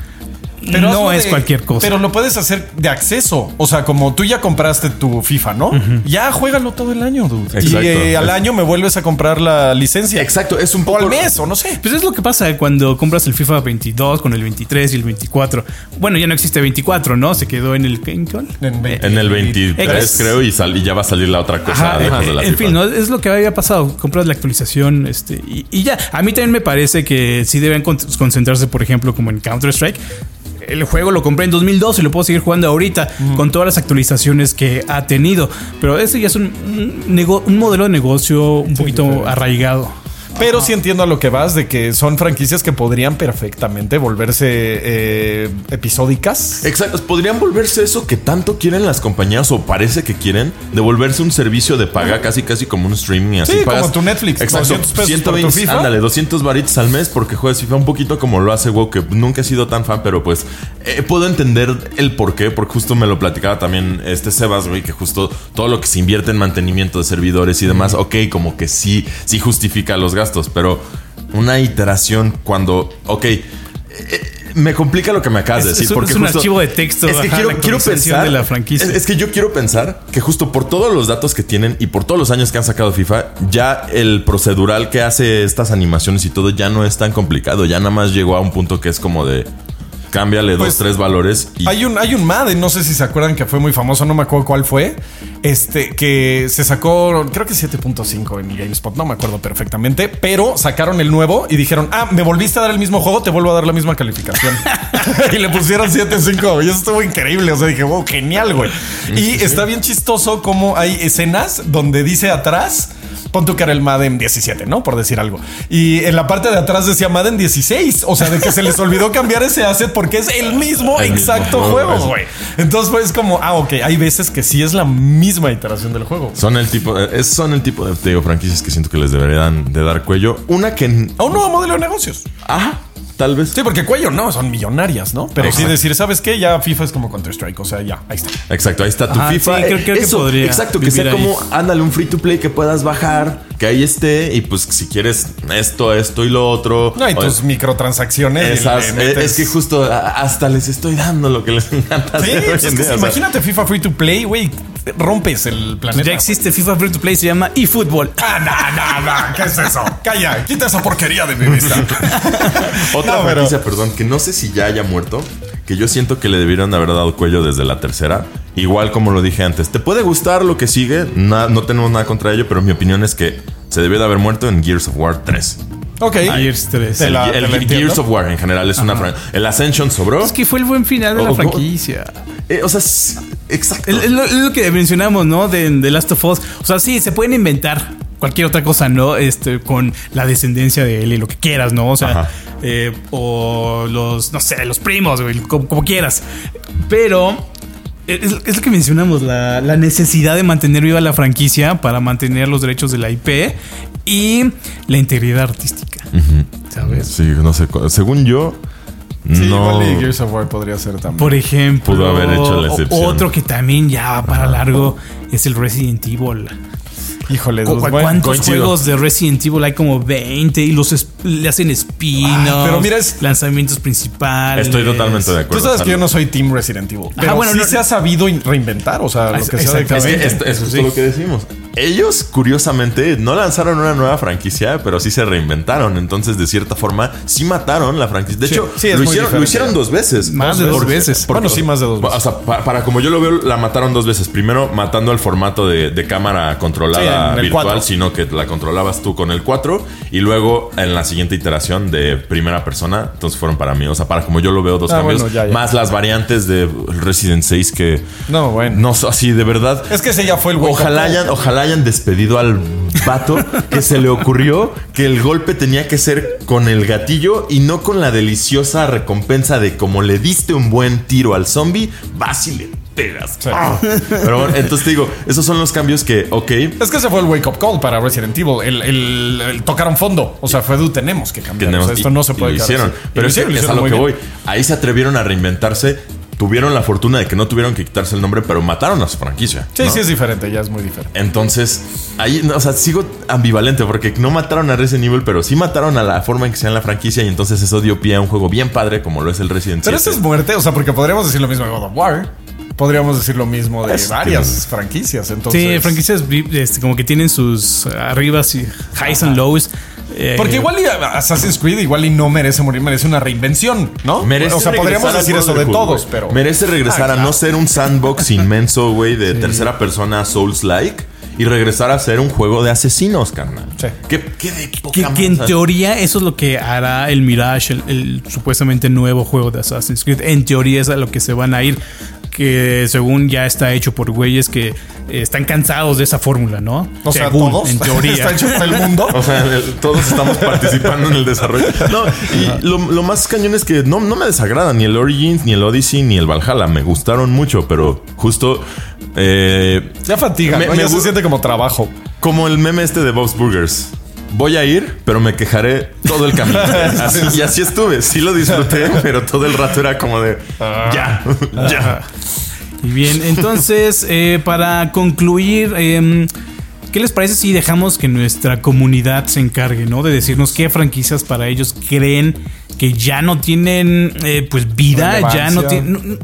no es de- cualquier cosa. Pero lo puedes hacer de acceso. O sea, como tú ya compraste tu FIFA, ¿no? Ya juégalo todo el año, dude. Exacto. Y eh, al año me vuelves a comprar la licencia. Exacto, es un O poco. al mes, o no sé. Pues es lo que pasa cuando compras el FIFA 22 con el 23 y el 24. Bueno, ya no existe 24, ¿no? Se quedó en el ¿en? En el 23, Ex- creo, y, sal- y ya va a salir la otra cosa. Ajá, lejos eh, de la en FIFA. fin, ¿no? es lo que había pasado. Compras la actualización este, y, y ya. A mí también me parece que sí deben con- concentrarse, por ejemplo, como en Counter-Strike. El juego lo compré en 2012 y lo puedo seguir jugando ahorita con todas las actualizaciones que ha tenido. Pero ese ya es un, un modelo de negocio un poquito arraigado. Pero sí entiendo a lo que vas de que son franquicias que podrían perfectamente volverse eh, episódicas. Exacto, podrían volverse eso que tanto quieren las compañías o parece que quieren, de volverse un servicio de paga casi casi como un streaming así. Sí, pagas- como tu Netflix, Exacto, 200 pesos por 120, tu FIFA. ándale, 200 varitos al mes porque juegas FIFA un poquito como lo hace WoW, que nunca he sido tan fan, pero pues eh, puedo entender el por qué, porque justo me lo platicaba también este Sebas, güey, que justo todo lo que se invierte en mantenimiento de servidores y demás, ok, como que sí, sí justifica los gastos, pero una iteración cuando, ok, eh, me complica lo que me acabas de decir. es un- porque es un justo- archivo de texto, Es que ajá, quiero, pensar de la franquicia. Es, es que yo quiero pensar que justo por todos los datos que tienen y por todos los años que han sacado FIFA, ya el procedural que hace estas animaciones y todo ya no es tan complicado. Ya nada más llegó a un punto que es como de cámbiale Pues, dos, tres valores y Hay un, hay un Madden, no sé si se acuerdan que fue muy famoso, no me acuerdo cuál fue. Este, que se sacó, creo que 7.5 en GameSpot, no me acuerdo perfectamente, pero sacaron el nuevo y dijeron, ah, me volviste a dar el mismo juego, te vuelvo a dar la misma calificación. y le pusieron 7.5 y eso estuvo increíble. O sea, dije, wow, genial, güey. Y está bien chistoso como hay escenas donde dice atrás. Pon tu cara el Madden 17, ¿no? Por decir algo. Y en la parte de atrás decía Madden 16. O sea, de que se les olvidó cambiar ese asset porque es el mismo El exacto juego, güey. Entonces pues como, ah, ok, hay veces que sí es la misma iteración del juego. son el tipo, eh, es- son el tipo de te digo, franquicias que siento que les deberían de dar cuello. Una que, A un nuevo modelo de negocios. ah, tal vez. Sí, porque cuello no, son millonarias, ¿no? Pero sí decir, ¿sabes qué? Ya FIFA es como Counter-Strike, o sea, ya, ahí está. Exacto, ahí está tu Ajá, FIFA. sí, creo- Eh, creo que Eso, podría exacto, que sea ahí. como, ándale, un free to play que puedas bajar, que ahí esté, y pues si quieres esto, esto y lo otro. No, y o- tus microtransacciones. Esas, le es, metes- es que justo a- hasta les estoy dando lo que les encanta. Sí, hacer hoy pues en es que día, sí, o sea. imagínate FIFA Free to Play, güey, rompes el planeta. Ya existe FIFA Free to Play, se llama eFootball. Ah, no, no, no, ¿qué es eso? Calla, quita esa porquería de mi vista. Otra No, pero- perdón, que no sé si ya haya muerto, que yo siento que le debieron haber dado cuello desde la tercera. Igual como lo dije antes, te puede gustar lo que sigue, na- no tenemos nada contra ello, pero mi opinión es que se debió de haber muerto en Gears of War 3. Ok. Gears 3. Te El, Gears of War en general es una fran- El Ascension sobró. Es que fue el buen final de la Oh, oh. franquicia. Eh, o sea, es- exacto. Es lo, que mencionamos, ¿no? De, de Last of Us. O sea, sí, se pueden inventar cualquier otra cosa, ¿no? Este, con la descendencia de él y lo que quieras, ¿no? O sea, eh, o los, no sé, los primos, güey, como, como quieras. Pero es, es lo que mencionamos, la, la necesidad de mantener viva la franquicia para mantener los derechos de la IP y la integridad artística. ¿Sabes? Sí, no sé. Según yo, Sí, no. igual y Gears of War podría ser también. Por ejemplo, Pudo haber hecho la excepción. otro que también ya va para largo es el Resident Evil. Híjole, ¿Cu- bueno, ¿Cuántos coincido. juegos de Resident Evil hay? Como 20 y los es- le hacen spin Ah, pero mira, es- lanzamientos principales. Estoy totalmente de Tú acuerdo. sabes que yo no soy Team Resident Evil. Pero bueno, sí no- se ha sabido in- reinventar. O sea, lo Es- que sea de. Es que es justo Sí. lo que decimos. Ellos, curiosamente, no lanzaron una nueva franquicia, pero sí se reinventaron. Entonces, de cierta forma, sí mataron la franquicia. De Sí, hecho, sí, lo, hicieron, lo hicieron dos veces. Más de dos veces. Bueno, sí, más de dos O veces. sea, pa- para, como yo lo veo, la mataron dos veces. Primero, matando el formato de, de cámara controlada Sí, virtual, 4. sino que la controlabas tú con el 4. Y luego, en la siguiente iteración de primera persona, entonces fueron para mí. O sea, para como yo lo veo, dos Ah, cambios. bueno, ya, ya. Más las variantes de Resident 6 que. No, bueno. No, así de verdad. Es que ese ya fue el Ojalá hayan, ojalá hayan despedido al vato que se le ocurrió que el golpe tenía que ser con el gatillo y no con la deliciosa recompensa de como le diste un buen tiro al zombie, vas y le pegas. Sí. Ah. Pero bueno, entonces te digo, esos son los cambios que, ok, Es que ese fue el wake up call para Resident Evil. El, el- el tocaron fondo. O sea, fue du, tenemos que cambiar. tenemos- O sea, esto y- no se y puede lo quedar hicieron. Y Pero lo es, hicieron, que lo es a lo que voy. Ahí se atrevieron a reinventarse. Tuvieron la fortuna de que no tuvieron que quitarse el nombre, pero mataron a su franquicia. Sí, ¿no? sí es diferente, ya es muy diferente. Entonces, ahí, no, o sea, sigo ambivalente porque no mataron a Resident Evil, pero sí mataron a la forma en que se llama la franquicia y entonces eso dio pie a un juego bien padre como lo es el Resident Pero 7. esta es muerte, o sea, porque podríamos decir lo mismo de God of War. Podríamos decir lo mismo de Es que- varias franquicias. Entonces, Sí, franquicias este, como que tienen sus arribas y highs and lows. Eh, Porque igual y Assassin's Creed igual y no merece morir, merece una reinvención, ¿no? Merece o sea, podríamos decir eso de todos, pero Merece regresar Ah, a no ser un sandbox inmenso, güey, de tercera persona Souls-like y regresar a ser un juego de asesinos, carnal. Sí. ¿Qué, qué de poca que, que en teoría eso es lo que hará el Mirage, el, el supuestamente nuevo juego de Assassin's Creed. En teoría es a lo que se van a ir. Que según ya está hecho por güeyes que están cansados de esa fórmula, ¿no? O sea, Según, todos. En teoría. Está hecho para el mundo. O sea, el- todos estamos participando en el desarrollo. No, y lo, lo más cañón es que no, no me desagrada ni el Origins, ni el Odyssey, ni el Valhalla. Me gustaron mucho, pero justo eh, Ya fatiga, Me- ¿no? me se siente como trabajo. como el meme este de Bob's Burgers. Voy a ir, pero me quejaré todo el camino. Así- y así estuve. Sí lo disfruté, pero todo el rato era como de ya, ya. Y bien, entonces, eh, para concluir, eh, ¿qué les parece si dejamos que nuestra comunidad se encargue, ¿no? De decirnos qué franquicias para ellos creen que ya no tienen, eh, pues, vida, ya no tienen... no- no-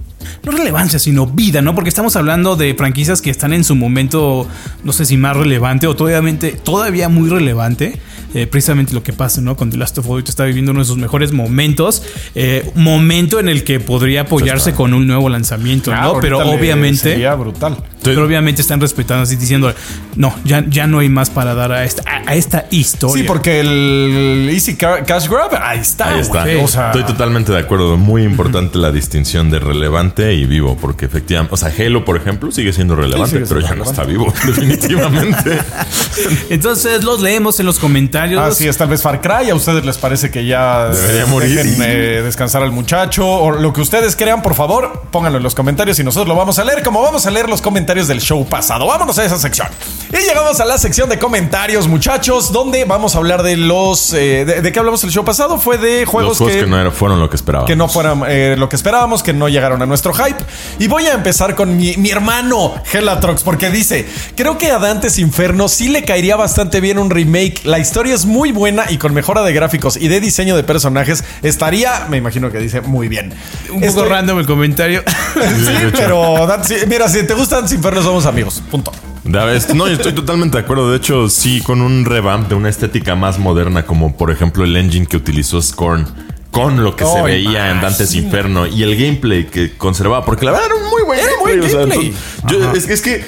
no relevancia, sino vida, ¿no? Porque estamos hablando de franquicias que están en su momento, no sé si más relevante o todavía, todavía muy relevante. Eh, precisamente lo que pasa, ¿no? Con The Last of Us está viviendo uno de sus mejores momentos. Eh, momento en el que podría apoyarse con un nuevo lanzamiento, Ah, ¿no? Pero obviamente. Sería brutal. Pero obviamente están respetando así diciendo, no, ya, ya no hay más para dar a esta, a, a esta historia. Sí, porque el Easy Ca- Cash Grab, ahí está. Ahí está. O sea, Estoy totalmente de acuerdo. Muy importante la distinción de relevante y vivo, porque efectivamente, o sea, Halo, por ejemplo, sigue siendo relevante, sigue pero siendo ya no está vivo, definitivamente. Entonces los leemos en los comentarios. Así es, tal vez Far Cry. ¿A ustedes les parece que ya Debería morir. dejen eh, descansar al muchacho? O lo que ustedes crean, por favor, pónganlo en los comentarios y nosotros lo vamos a leer como vamos a leer los comentarios del show pasado. Vámonos a esa sección. Y llegamos a la sección de comentarios, muchachos, donde vamos a hablar de los... eh, de, de qué hablamos el show pasado? Fue de juegos, Los juegos que, no era- fueron lo que esperaba. que no fueran eh, lo que esperábamos, que no llegaron a nuestro hype. Y voy a empezar con mi, mi hermano Helatrox, porque dice: Creo que a Dantes Inferno sí le caería bastante bien un remake. La historia es muy buena y con mejora de gráficos y de diseño de personajes estaría, me imagino que dice, muy bien. Un poco Estoy- random el comentario. sí, pero mira, si te gustan Dantes Inferno, somos amigos. Punto. No, yo estoy totalmente de acuerdo. De hecho, sí, con un revamp de una estética más moderna, como por ejemplo el engine que utilizó Scorn. Con lo que se veía en Dante's imagínate. Inferno y el gameplay que conservaba, porque la verdad era un muy buen Era gameplay. buen o sea, gameplay. entonces, yo- es, que- es que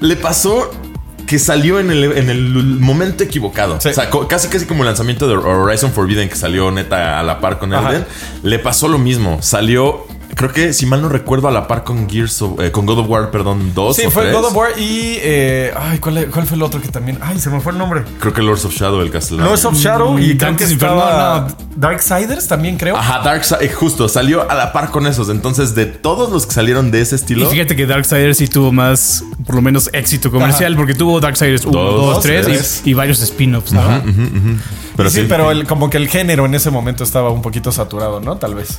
le pasó que salió en el, en el momento equivocado. Sí. O sea, co- casi casi como el lanzamiento de Horizon Forbidden que salió neta a la par con Ajá. Elden. Le pasó lo mismo. Salió, creo que si mal no recuerdo, a la par con Gears of- eh, con God of War, perdón, 2 Sí, o fue tres. God of War y. eh, ay, ¿cuál, ¿cuál fue el otro que también? Ay, se me fue el nombre. Creo que Lords of Shadow, el Castlevania. Lords of Shadow y creo que estaba no. Darksiders también creo. Ajá, Dark Side, justo, salió a la par con esos. Entonces, de todos los que salieron de ese Y estilo, fíjate que Darksiders sí tuvo más, por lo menos, éxito comercial, porque tuvo Darksiders 1, Dos, 2, 3 tres. y, y varios spin-offs, ¿no? pero sí, sí, pero el- como que el género en ese momento estaba un poquito saturado, ¿no? Tal vez.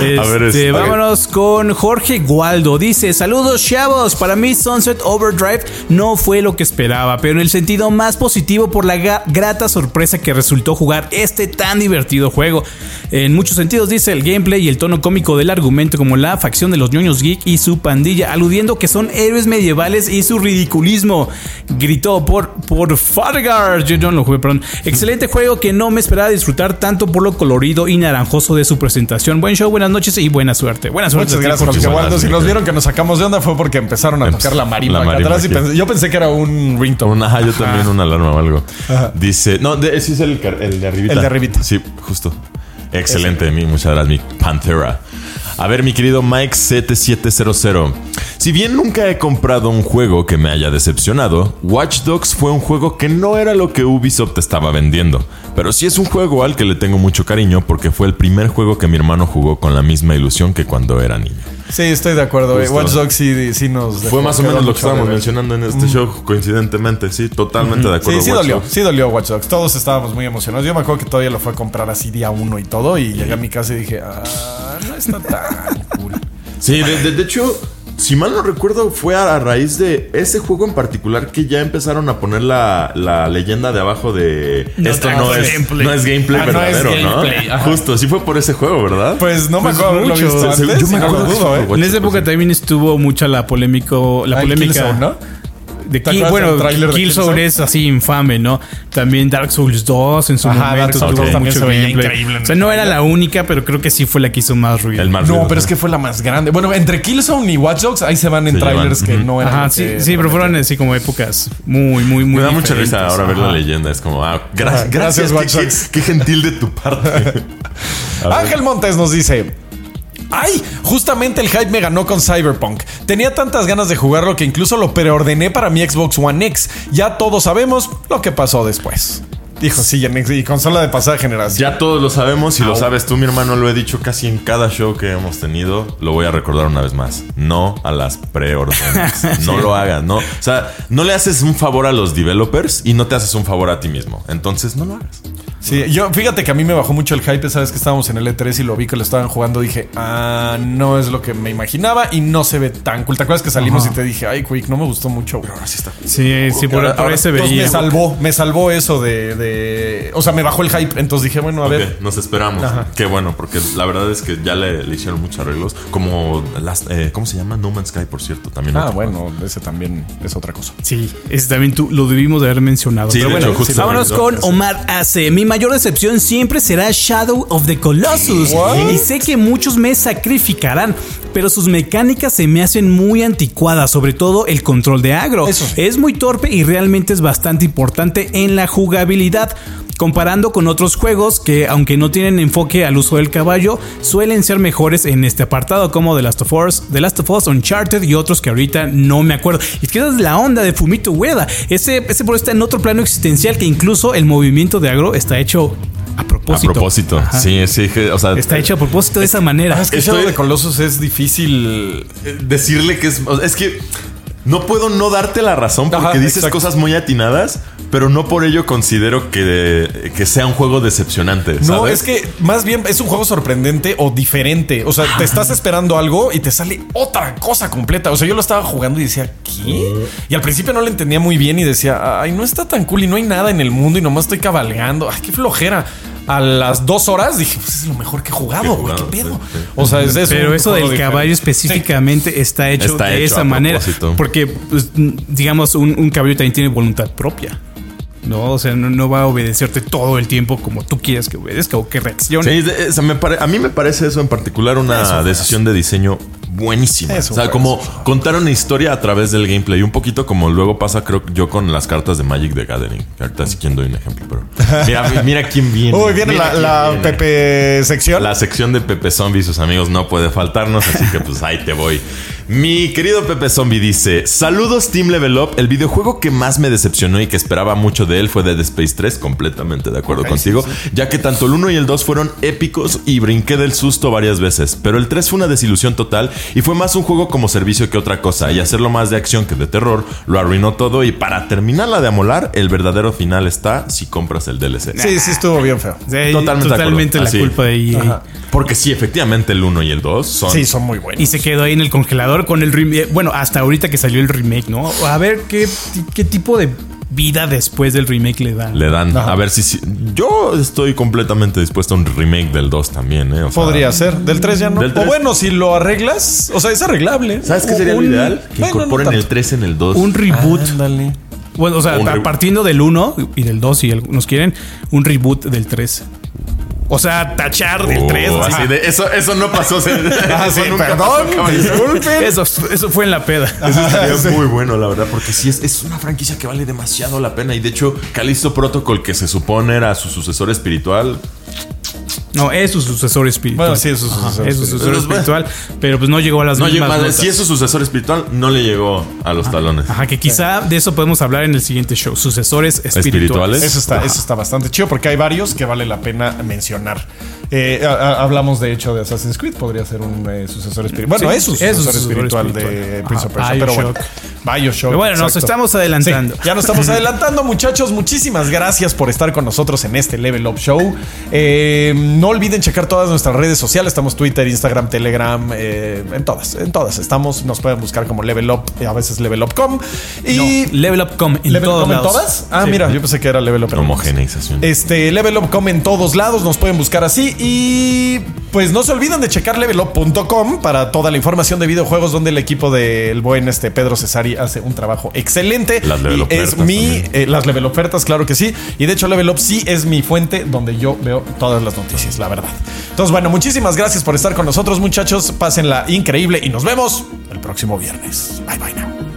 A ver, Este, este- vámonos con Jorge Gualdo. Dice: Saludos, chavos. Para mí, Sunset Overdrive no fue lo que esperaba, pero en el sentido más positivo por la grata sorpresa que resultó jugar este tan divertido juego. En muchos sentidos, dice el gameplay y el tono cómico del argumento, como la facción de los ñoños geek y su pandilla, aludiendo que son héroes medievales y su ridiculismo. Gritó por, por Fargar. Yo no lo jugué, perdón. Excelente juego que no me esperaba disfrutar tanto por lo colorido y naranjoso de su presentación. Buen show, buenas noches y buena suerte. Buena suerte. Muchas gracias, Jorge. Waldo. Si nos vieron que nos sacamos de onda fue porque empezaron a Em- tocar la marimba la acá marimba atrás y aquí. pensé- yo pensé que era un ringtone. Una, ajá, yo también una alarma o algo. Dice, no, de, sí es el de arribita. El de arribita. Sí, justo. Excelente, mi, muchas gracias, mi Pantera. A ver, mi querido Mike 7700. Si bien nunca he comprado un juego que me haya decepcionado, Watch Dogs fue un juego que no era lo que Ubisoft estaba vendiendo. Pero sí es un juego al que le tengo mucho cariño porque fue el primer juego que mi hermano jugó con la misma ilusión que cuando era niño. Sí, estoy de acuerdo. Justo. Watch Dogs sí, sí nos. dejó- Fue más o menos lo que estábamos mencionando en este show, coincidentemente. Sí, totalmente de acuerdo. Sí, sí Watch dolió, Dogs. sí dolió Watch Dogs. Todos estábamos muy emocionados. Yo me acuerdo que todavía lo fue a comprar así día uno y todo. Y llegué a mi casa y dije, ah, no está tan cool. Sí, de, de- de hecho, si mal no recuerdo, fue a, raíz de ese juego en particular que ya empezaron a poner la, la leyenda de abajo de No esto no es, gameplay". no es gameplay Ah, no es verdadero, ¿no? gameplay, ajá. Justo, sí fue por ese juego, ¿verdad? Pues no me Pues acuerdo mucho. antes. yo me no lo acuerdo dudo, ¿eh? Watch En esa época también estuvo mucha la polémico, la polémica. ¿no? De ¿Te Kill- bueno, Killzone Killzone? es así infame, ¿no? También Dark Souls 2 en su Ajá, momento Dark Souls tuvo 2 también mucho se veía increíble O sea, no era la única, pero creo que sí fue la que hizo más ruido. El más No, ruido, pero es ¿no? que fue la más grande. Bueno, entre Killzone y Watch Dogs, ahí se van en Se trailers llevan, que no eran. Ajá, sí, que sí, pero fueron así como épocas muy, muy, muy. Me da mucha risa ahora ver la leyenda. Es como, ah, Ajá, gracias, gracias, Watch qué, Dogs. qué- qué gentil de tu parte. Ángel Montes nos dice. ¡Ay! Justamente el hype me ganó con Cyberpunk. Tenía tantas ganas de jugarlo que incluso lo preordené para mi Xbox One X. Ya todos sabemos lo que pasó después. Dijo, sí, y consola de pasada generación. Ya todos lo sabemos y lo sabes tú, mi hermano, lo he dicho casi en cada show que hemos tenido. Lo voy a recordar una vez más. No a las preórdenes. No lo hagas, no. O sea, no le haces un favor a los developers y no te haces un favor a ti mismo. Entonces, no lo hagas. Sí, yo fíjate que a mí me bajó mucho el hype esa vez que estábamos en el E3 y lo vi que lo estaban jugando. Dije, ah, no es lo que me imaginaba y no se ve tan cool. ¿Te acuerdas que salimos y te dije, ay, Quick, no me gustó mucho? güey?" Sí, sí, por, Ahora- por ahora- ahí se entonces veía. Me salvó, me salvó eso de, de- O sea, me bajó el hype. Entonces dije, bueno, a ver. Nos esperamos. Ajá. Qué bueno, porque la verdad es que ya le, le hicieron muchos arreglos. Como las, eh, ¿cómo se llama? No Man's Sky, por cierto. También Ah, bueno, ese también es otra cosa. Sí, ese también tú lo debimos de haber mencionado. Sí, Pero de bueno, hecho, justo vámonos con. Omar AC. Mi mayor decepción siempre será Shadow of the Colossus. Y sé que muchos me sacrificarán, pero sus mecánicas se me hacen muy anticuadas, sobre todo el control de agro. Eso sí. Es muy torpe y realmente es bastante importante en la jugabilidad. Comparando con otros juegos que, aunque no tienen enfoque al uso del caballo, suelen ser mejores en este apartado, como The Last of Us, The Last of Us, Uncharted y otros que ahorita no me acuerdo. Y es que esa es la onda de Fumito Ueda. Ese, ese por está en otro plano existencial que incluso el movimiento de agro está hecho a A propósito. propósito. Ajá. Sí, sí. que, O sea, Está hecho a propósito de esa manera. Ah, es que Estoy- Shadow de Colossus es difícil. eh, decirle que es. es que no puedo no darte la razón porque Ajá, dices exacto. cosas muy atinadas, pero no por ello considero que, que sea un juego decepcionante. No, es que más bien es un juego sorprendente o diferente. O sea, te estás esperando algo y te sale otra cosa completa. O sea, yo lo estaba jugando y decía, ¿qué? Y al principio no lo entendía muy bien y decía, ay, no está tan cool y no hay nada en el mundo y nomás estoy cabalgando. Ay, qué flojera. A las dos horas dije, pues es lo mejor que he jugado, Que güey, qué pedo. sí, sí. O sea, es eso. Pero eso del caballo específicamente está hecho Está de hecho esa manera. propósito. Porque, pues, digamos, un, un caballo también tiene voluntad propia. No, o sea, no, no va a obedecerte todo el tiempo como tú quieres que obedezca o que reaccione. Sí, de- o sea, me pare- a mí me parece eso en particular una decisión de diseño buenísima. Eso o sea, como eso contar una historia a través del gameplay. Un poquito como luego pasa, creo yo, con las cartas de Magic the Gathering. Ahorita sí quién doy un ejemplo, pero. Mira, mira quién viene. Uy, viene la, quién la viene. Pepe sección. La sección de Pepe Zombie y sus amigos no puede faltarnos, así que pues ahí te voy. Mi querido Pepe Zombie dice: Saludos, Team Level Up. El videojuego que más me decepcionó y que esperaba mucho de él fue Dead Space 3. Completamente de acuerdo contigo. Ya que tanto el 1 y el 2 fueron épicos y brinqué del susto varias veces. Pero el 3 fue una desilusión total y fue más un juego como servicio que otra cosa. Y hacerlo más de acción que de terror lo arruinó todo. Y para terminarla de amolar, el verdadero final está si compras el DLC. Sí, sí, estuvo bien feo. Sí, Totalmente de totalmente la. Así. culpa de EA. Ajá. Porque sí, efectivamente, el 1 y el 2 son. Sí, son muy buenos. Y se quedó ahí en el congelador con el remake. Bueno, hasta ahorita que salió el remake, ¿no? A ver qué, qué tipo de vida después del remake le dan. Le dan. A ver si, si- Yo estoy completamente dispuesto a un remake del 2 también, ¿eh? O sea, Podría ser. Del 3 ya no. Del O tres. bueno, si lo arreglas, o sea, es arreglable. ¿Sabes qué sería Un- lo ideal? Que bueno, no incorporen tanto. el 3 en el 2. Un reboot. Ándale. Bueno, o sea, Un partiendo del 1 y del 2, si algunos quieren, un reboot del 3. O sea, tachar del Oh, 3. así de- eso, eso no pasó. Ah, eso sí, nunca perdón, pasó, disculpen. Eso, eso fue en la peda. Eso sería muy bueno, la verdad, porque sí es, es una franquicia que vale demasiado la pena. Y de hecho, Callisto Protocol, que se supone era su sucesor espiritual, No, es su sucesor espiritual. Bueno, sí, es su Ajá, sucesor es su sucesor espiritual. espiritual. Pero pues no llegó a las no llegó, mismas más- notas. si es su sucesor espiritual, no le llegó a los talones. Ajá, que quizá de eso podemos hablar en el siguiente show. Sucesores espirituales. Espirituales. Eso está, eso está bastante chido porque hay varios que vale la pena mencionar. Eh, a- a- hablamos de hecho de Assassin's Creed, podría ser un eh, sucesor espiritual. Bueno, Sí, es su es sucesor, su sucesor espiritual, de. Prince of Persia. Pero bueno, Bioshock. Pero bueno, nos exacto. estamos adelantando. Sí, ya nos estamos adelantando, muchachos. Muchísimas gracias por estar con nosotros en este Level Up Show. Eh, no olviden checar todas nuestras redes sociales. Estamos Twitter, Instagram, Telegram, eh, en todas, en todas estamos. Nos pueden buscar como Level Up, a veces Level Up.com. Y No, Level Up.com en Level todos Up en lados. todas. Ah, Sí. mira, yo pensé que era Level Up. en Homogenización. este, Level Up Com en todos lados, nos pueden buscar así. Y pues no se olviden de checar levelup.com para toda la información de videojuegos, donde el equipo del buen este, Pedro Cesari hace un trabajo excelente. Las level Y es mi, eh, las level ofertas, claro que sí. Y de hecho, Level Up sí es mi fuente donde yo veo todas las noticias, la verdad. Entonces, bueno, muchísimas gracias por estar con nosotros, muchachos. Pásenla increíble y nos vemos el próximo viernes. Bye bye now.